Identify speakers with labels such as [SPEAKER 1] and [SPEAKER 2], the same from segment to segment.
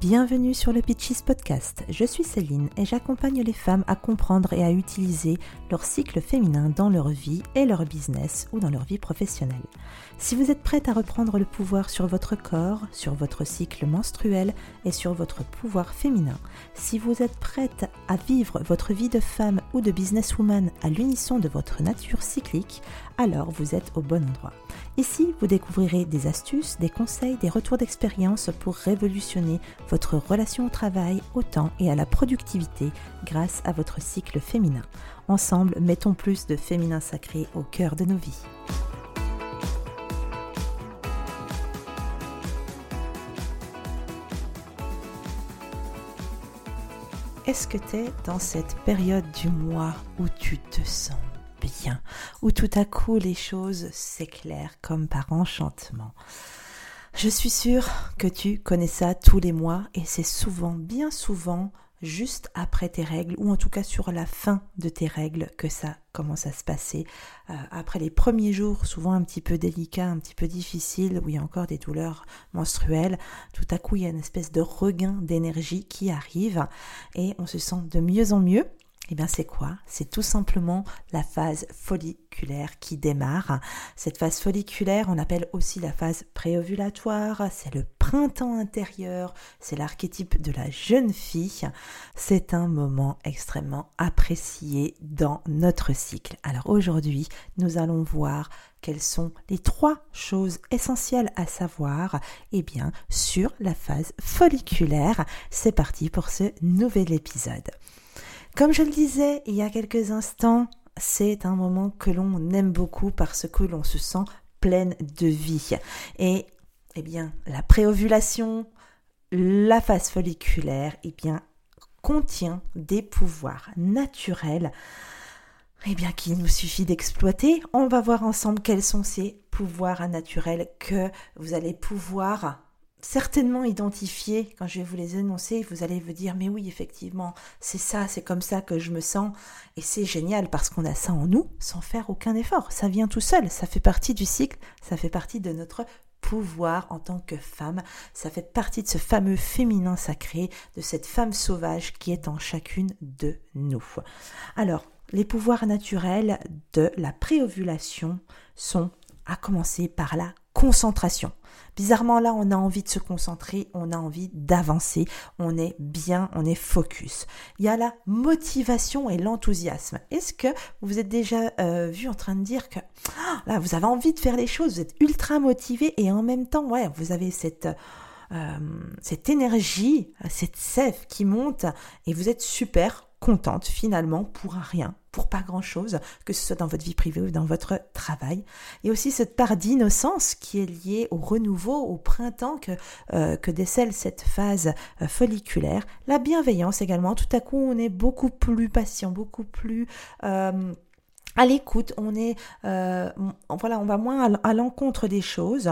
[SPEAKER 1] Bienvenue sur le Pitches Podcast. Je suis Céline et j'accompagne les femmes à comprendre et à utiliser leur cycle féminin dans leur vie et leur business ou dans leur vie professionnelle. Si vous êtes prête à reprendre le pouvoir sur votre corps, sur votre cycle menstruel et sur votre pouvoir féminin, si vous êtes prête à vivre votre vie de femme ou de businesswoman à l'unisson de votre nature cyclique, alors vous êtes au bon endroit. Ici, vous découvrirez des astuces, des conseils, des retours d'expérience pour révolutionner votre relation au travail, au temps et à la productivité grâce à votre cycle féminin. Ensemble, mettons plus de féminin sacré au cœur de nos vies. Est-ce que tu es dans cette période du mois où tu te sens bien, où tout à coup les choses s'éclairent comme par enchantement? Je suis sûre que tu connais ça tous les mois et c'est souvent, bien souvent, juste après tes règles ou en tout cas sur la fin de tes règles que ça commence à se passer. Euh, après les premiers jours, souvent un petit peu délicats, un petit peu difficiles, où il y a encore des douleurs menstruelles, tout à coup il y a une espèce de regain d'énergie qui arrive et on se sent de mieux en mieux. Eh bien, c'est quoi? C'est tout simplement la phase folliculaire qui démarre. Cette phase folliculaire, on appelle aussi la phase préovulatoire. C'est le printemps intérieur. C'est l'archétype de la jeune fille. C'est un moment extrêmement apprécié dans notre cycle. Alors aujourd'hui, nous allons voir quelles sont les trois choses essentielles à savoir Eh bien, sur la phase folliculaire. C'est parti pour ce nouvel épisode. Comme je le disais il y a quelques instants, c'est un moment que l'on aime beaucoup parce que l'on se sent pleine de vie. Et eh bien, la préovulation, la phase folliculaire, eh bien, contient des pouvoirs naturels eh bien, qu'il nous suffit d'exploiter. On va voir ensemble quels sont ces pouvoirs naturels que vous allez pouvoir certainement identifier quand je vais vous les énoncer, vous allez vous dire mais oui effectivement c'est ça, c'est comme ça que je me sens. Et c'est génial parce qu'on a ça en nous sans faire aucun effort, ça vient tout seul, ça fait partie du cycle, ça fait partie de notre pouvoir en tant que femme, ça fait partie de ce fameux féminin sacré, de cette femme sauvage qui est en chacune de nous. Alors, les pouvoirs naturels de la préovulation sont à commencer par la concentration. Bizarrement, là, on a envie de se concentrer, on a envie d'avancer, on est bien, on est focus. Il y a la motivation et l'enthousiasme. Est-ce que vous êtes déjà euh, vu en train de dire que ah, là, vous avez envie de faire les choses, vous êtes ultra motivé et en même temps, vous avez cette... Euh, cette énergie, cette sève qui monte et vous êtes super contente finalement pour rien, pour pas grand-chose, que ce soit dans votre vie privée ou dans votre travail. Et aussi cette part d'innocence qui est liée au renouveau, au printemps que, euh, que décèle cette phase euh, folliculaire. La bienveillance également, tout à coup on est beaucoup plus patient, beaucoup plus... Euh, à l'écoute, on est, voilà, on va moins à l'encontre des choses.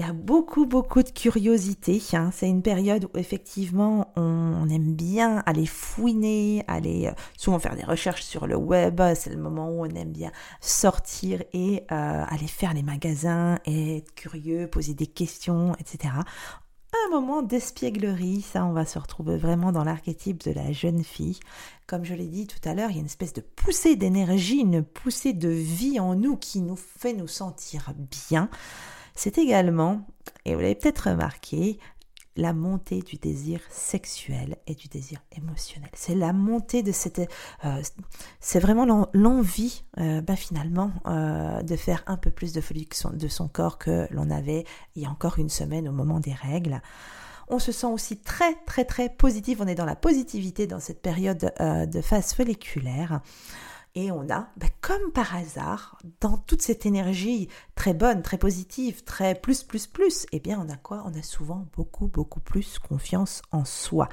[SPEAKER 1] Il y a beaucoup, beaucoup de curiosité. Hein. C'est une période où effectivement on, aime bien aller fouiner, aller euh, souvent faire des recherches sur le web. C'est le moment où on aime bien sortir et euh, aller faire les magasins, être curieux, poser des questions, etc. Un moment d'espièglerie, ça on va se retrouver vraiment dans l'archétype de la jeune fille. Comme je l'ai dit tout à l'heure, il y a une espèce de poussée d'énergie, une poussée de vie en nous qui nous fait nous sentir bien. C'est également, et vous l'avez peut-être remarqué, la montée du désir sexuel et du désir émotionnel. C'est la montée de cette... Euh, c'est vraiment l'envie, euh, bah, finalement, euh, de faire un peu plus de folie de son corps que l'on avait il y a encore une semaine au moment des règles. On se sent aussi très très très positif, on est dans la positivité dans cette période de phase folliculaire. Et on a, ben, comme par hasard, dans toute cette énergie très bonne, très positive, très plus, plus, plus, eh bien, on a quoi? On a souvent beaucoup, beaucoup plus confiance en soi.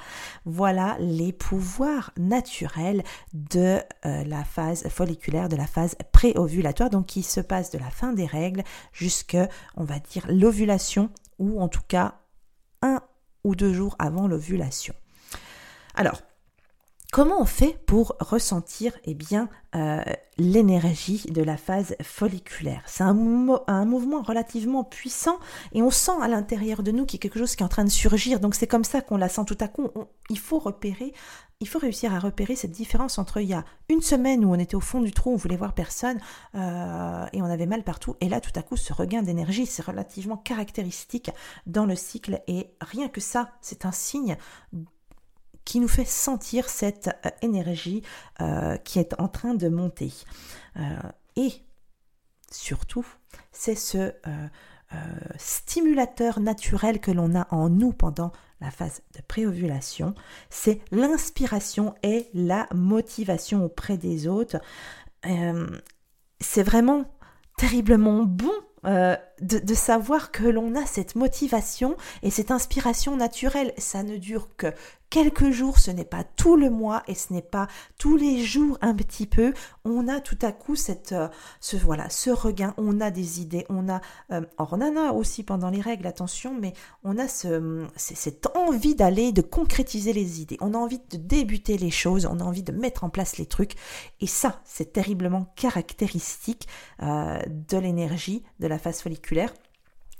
[SPEAKER 1] Voilà les pouvoirs naturels de euh, la phase folliculaire, de la phase préovulatoire, donc qui se passe de la fin des règles jusqu'à, on va dire, l'ovulation, ou en tout cas un ou deux jours avant l'ovulation. Alors, Comment on fait pour ressentir eh bien euh, l'énergie de la phase folliculaire? C'est un, mouvement relativement puissant et on sent à l'intérieur de nous qu'il y a quelque chose qui est en train de surgir. Donc c'est comme ça qu'on la sent tout à coup. il faut repérer, il faut réussir à repérer cette différence entre il y a une semaine où on était au fond du trou, on voulait voir personne euh, et on avait mal partout, et là tout à coup ce regain d'énergie, c'est relativement caractéristique dans le cycle et rien que ça, c'est un signe qui nous fait sentir cette euh, énergie euh, qui est en train de monter. Euh, et surtout, c'est ce stimulateur naturel que l'on a en nous pendant la phase de préovulation, c'est l'inspiration et la motivation auprès des autres. c'est vraiment terriblement bon de, de, savoir que l'on a cette motivation et cette inspiration naturelle. Ça ne dure que quelques jours, ce n'est pas tout le mois et ce n'est pas tous les jours un petit peu. On a tout à coup cette, euh, ce voilà, ce regain. On a des idées. On a, euh, on en a aussi pendant les règles, attention, mais on a ce, cette envie d'aller, de concrétiser les idées. On a envie de débuter les choses. On a envie de mettre en place les trucs. Et ça, c'est terriblement caractéristique euh, de l'énergie de la phase folliculaire.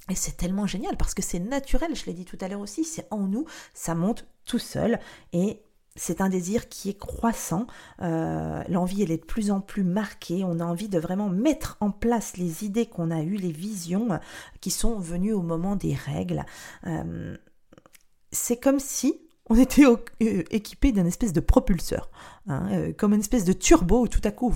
[SPEAKER 1] Et c'est tellement génial parce que c'est naturel, je l'ai dit tout à l'heure aussi, c'est en nous, ça monte tout seul et c'est un désir qui est croissant, euh, l'envie elle est de plus en plus marquée, on a envie de vraiment mettre en place les idées qu'on a eues, les visions qui sont venues au moment des règles. Euh, c'est comme si on était euh, équipé d'un espèce de propulseur, hein, comme une espèce de turbo où tout à coup,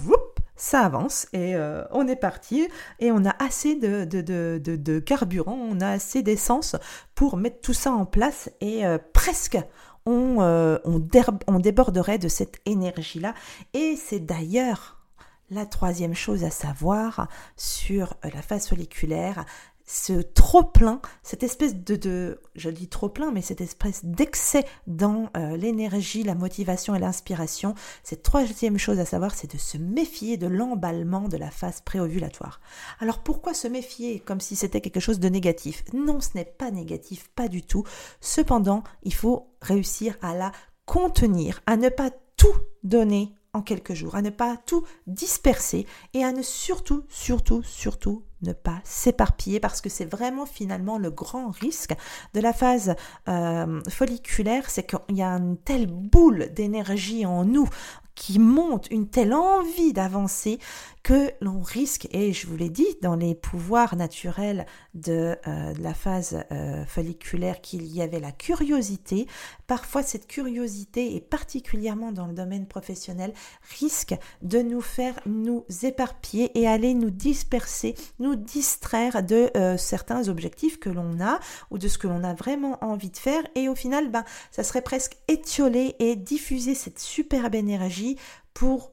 [SPEAKER 1] ça avance et euh, on est parti et on a assez de, carburant, on a assez d'essence pour mettre tout ça en place et euh, presque on, euh, on déborderait de cette énergie-là. Et c'est d'ailleurs la troisième chose à savoir sur la phase folliculaire, ce trop-plein, cette espèce de, de, je dis trop-plein, mais cette espèce d'excès dans euh, l'énergie, la motivation et l'inspiration. Cette troisième chose à savoir, c'est de se méfier de l'emballement de la phase préovulatoire. Alors pourquoi se méfier comme si c'était quelque chose de négatif? Non, ce n'est pas négatif, pas du tout. Cependant, il faut réussir à la contenir, à ne pas tout donner en quelques jours, à ne pas tout disperser et à ne surtout, surtout, surtout ne pas s'éparpiller parce que c'est vraiment finalement le grand risque de la phase euh, folliculaire, c'est qu'il y a une telle boule d'énergie en nous qui monte, une telle envie d'avancer que l'on risque, et je vous l'ai dit, dans les pouvoirs naturels de, euh, la phase euh, folliculaire, qu'il y avait la curiosité. Parfois, cette curiosité, et particulièrement dans le domaine professionnel, risque de nous faire nous éparpiller et aller nous disperser, nous distraire de euh, certains objectifs que l'on a ou de ce que l'on a vraiment envie de faire. Et au final, ben, ça serait presque étioler et diffuser cette superbe énergie pour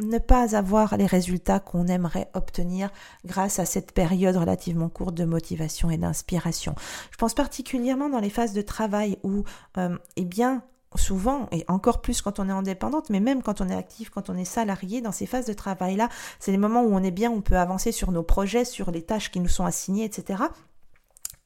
[SPEAKER 1] ne pas avoir les résultats qu'on aimerait obtenir grâce à cette période relativement courte de motivation et d'inspiration. Je pense particulièrement dans les phases de travail où, euh, eh bien, souvent, et encore plus quand on est indépendante, mais même quand on est actif, quand on est salarié, dans ces phases de travail-là, c'est les moments où on est bien, on peut avancer sur nos projets, sur les tâches qui nous sont assignées, etc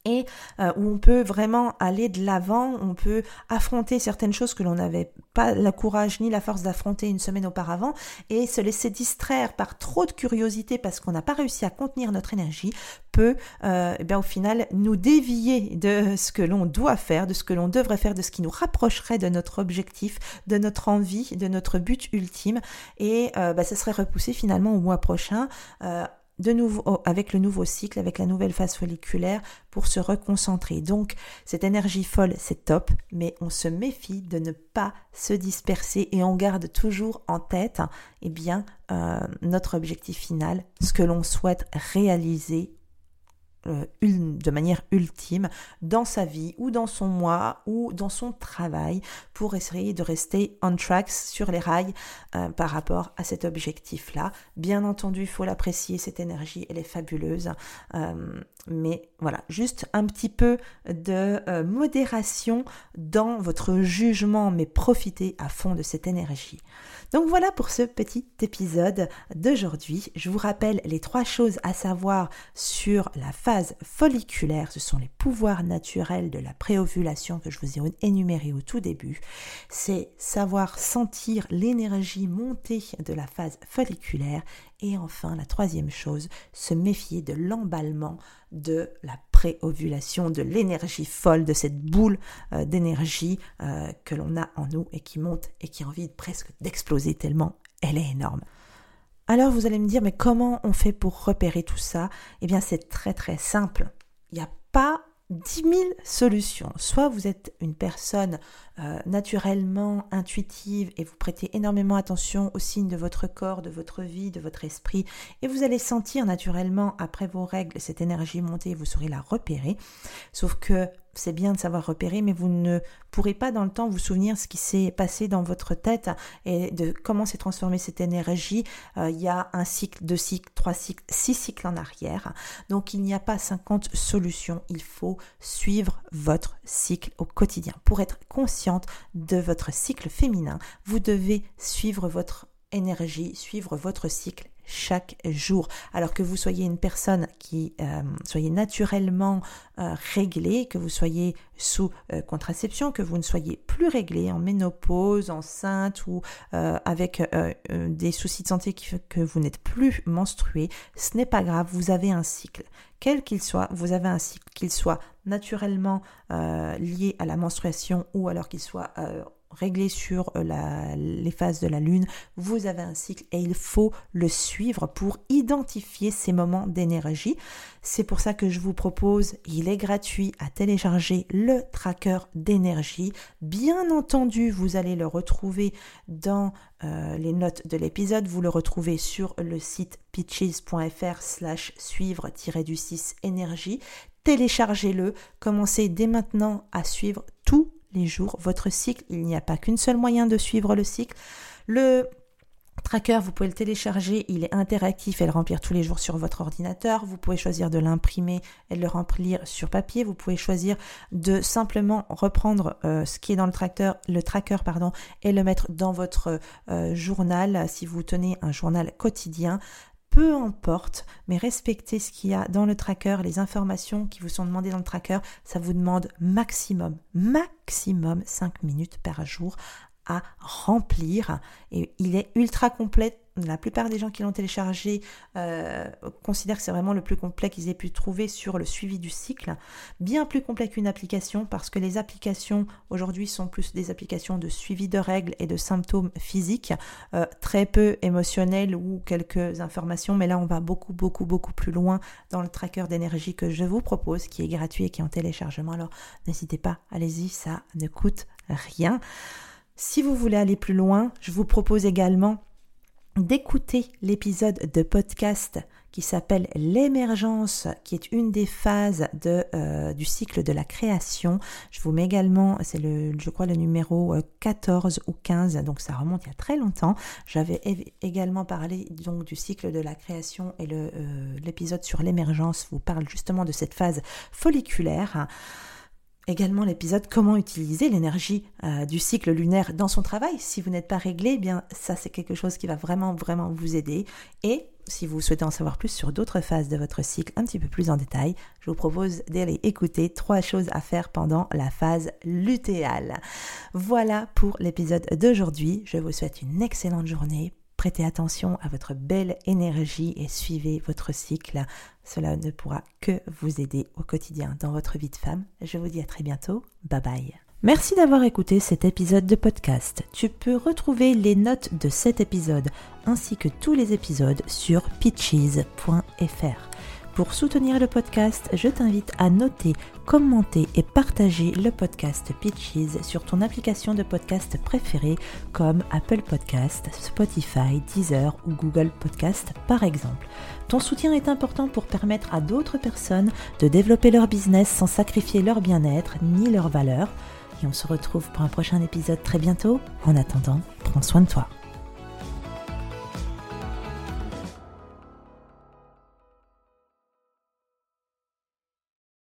[SPEAKER 1] et euh, où on peut vraiment aller de l'avant, on peut affronter certaines choses que l'on n'avait pas le courage ni la force d'affronter une semaine auparavant et se laisser distraire par trop de curiosité parce qu'on n'a pas réussi à contenir notre énergie peut euh, eh au final nous dévier de ce que l'on doit faire, de ce que l'on devrait faire, de ce qui nous rapprocherait de notre objectif, de notre envie, de notre but ultime et euh, bah, ça serait repoussé finalement au mois prochain de nouveau oh, avec le nouveau cycle, avec la nouvelle phase folliculaire pour se reconcentrer. Donc cette énergie folle, c'est top, mais on se méfie de ne pas se disperser et on garde toujours en tête eh bien, euh, notre objectif final, ce que l'on souhaite réaliser euh, de manière ultime dans sa vie ou dans son mois ou dans son travail pour essayer de rester on track sur les rails euh, par rapport à cet objectif-là. Bien entendu, il faut l'apprécier, cette énergie, elle est fabuleuse. Euh, mais voilà, juste un petit peu de modération dans votre jugement, mais profitez à fond de cette énergie. Donc voilà pour ce petit épisode d'aujourd'hui. Je vous rappelle les trois choses à savoir sur la folliculaire, ce sont les pouvoirs naturels de la préovulation que je vous ai énumérés au tout début. C'est savoir sentir l'énergie monter de la phase folliculaire. Et enfin, la troisième chose, se méfier de l'emballement de la préovulation, de l'énergie folle, de cette boule euh, d'énergie euh, que l'on a en nous et qui monte et qui a envie presque d'exploser tellement elle est énorme. Alors vous allez me dire, mais comment on fait pour repérer tout ça? Eh bien c'est très très simple. Il n'y a pas 10 000 solutions. Soit vous êtes une personne euh, naturellement intuitive et vous prêtez énormément attention aux signes de votre corps, de votre vie, de votre esprit, et vous allez sentir naturellement après vos règles cette énergie monter, vous saurez la repérer. Sauf que c'est bien de savoir repérer, mais vous ne pourrez pas dans le temps vous souvenir ce qui s'est passé dans votre tête et de comment s'est transformée cette énergie. Euh, il y a un cycle, deux cycles, trois cycles, six cycles en arrière. Donc il n'y a pas 50 solutions. Il faut suivre votre cycle au quotidien. Pour être consciente de votre cycle féminin, vous devez suivre votre énergie, suivre votre cycle chaque jour. Alors que vous soyez une personne qui euh, soyez naturellement euh, réglée, que vous soyez sous euh, contraception, que vous ne soyez plus réglée en ménopause, enceinte ou avec des soucis de santé qui fait que vous n'êtes plus menstruée, ce n'est pas grave, vous avez un cycle. Quel qu'il soit, vous avez un cycle, qu'il soit naturellement lié à la menstruation ou alors qu'il soit réglé sur euh, les phases de la Lune, vous avez un cycle et il faut le suivre pour identifier ces moments d'énergie. C'est pour ça que je vous propose, il est gratuit à télécharger le tracker d'énergie. Bien entendu, vous allez le retrouver dans euh, les notes de l'épisode. Vous le retrouvez sur le site pitches.fr slash suivre-du 6 énergie. Téléchargez-le, commencez dès maintenant à suivre les jours, votre cycle. Il n'y a pas qu'une seule moyen de suivre le cycle. Le tracker, vous pouvez le télécharger, il est interactif et le remplir tous les jours sur votre ordinateur. Vous pouvez choisir de l'imprimer et de le remplir sur papier. Vous pouvez choisir de simplement reprendre euh, ce qui est dans le tracker, le tracker et le mettre dans votre euh, journal si vous tenez un journal quotidien peu importe, mais respectez ce qu'il y a dans le tracker, les informations qui vous sont demandées dans le tracker, ça vous demande maximum, maximum 5 minutes par jour à remplir. Et il est ultra complet la plupart des gens qui l'ont téléchargé euh, considèrent que c'est vraiment le plus complet qu'ils aient pu trouver sur le suivi du cycle. Bien plus complet qu'une application parce que les applications aujourd'hui sont plus des applications de suivi de règles et de symptômes physiques, euh, très peu émotionnels ou quelques informations. Mais là, on va beaucoup, beaucoup, beaucoup plus loin dans le tracker d'énergie que je vous propose, qui est gratuit et qui est en téléchargement. Alors n'hésitez pas, allez-y, ça ne coûte rien. Si vous voulez aller plus loin, je vous propose également d'écouter l'épisode de podcast qui s'appelle l'émergence, qui est une des phases de, euh, du cycle de la création. Je vous mets également, c'est le, je crois le numéro 14 euh, ou 15, donc ça remonte il y a très longtemps. J'avais également parlé donc du cycle de la création et euh, l'épisode sur l'émergence vous parle justement de cette phase folliculaire également l'épisode comment utiliser l'énergie euh, du cycle lunaire dans son travail. Si vous n'êtes pas réglé, eh bien ça c'est quelque chose qui va vraiment vraiment vous aider. Et si vous souhaitez en savoir plus sur d'autres phases de votre cycle un petit peu plus en détail, je vous propose d'aller écouter trois choses à faire pendant la phase lutéale. Voilà pour l'épisode d'aujourd'hui. Je vous souhaite une excellente journée. Prêtez attention à votre belle énergie et suivez votre cycle. Cela ne pourra que vous aider au quotidien dans votre vie de femme. Je vous dis à très bientôt. Bye bye. Merci d'avoir écouté cet épisode de podcast. Tu peux retrouver les notes de cet épisode ainsi que tous les épisodes sur pitches.fr. Pour soutenir le podcast, je t'invite à noter, commenter et partager le podcast Pitches sur ton application de podcast préférée comme Apple Podcast, Spotify, Deezer ou Google Podcast par exemple. Ton soutien est important pour permettre à d'autres personnes de développer leur business sans sacrifier leur bien-être ni leurs valeurs. Et on se retrouve pour un prochain épisode très bientôt. En attendant, prends soin de toi.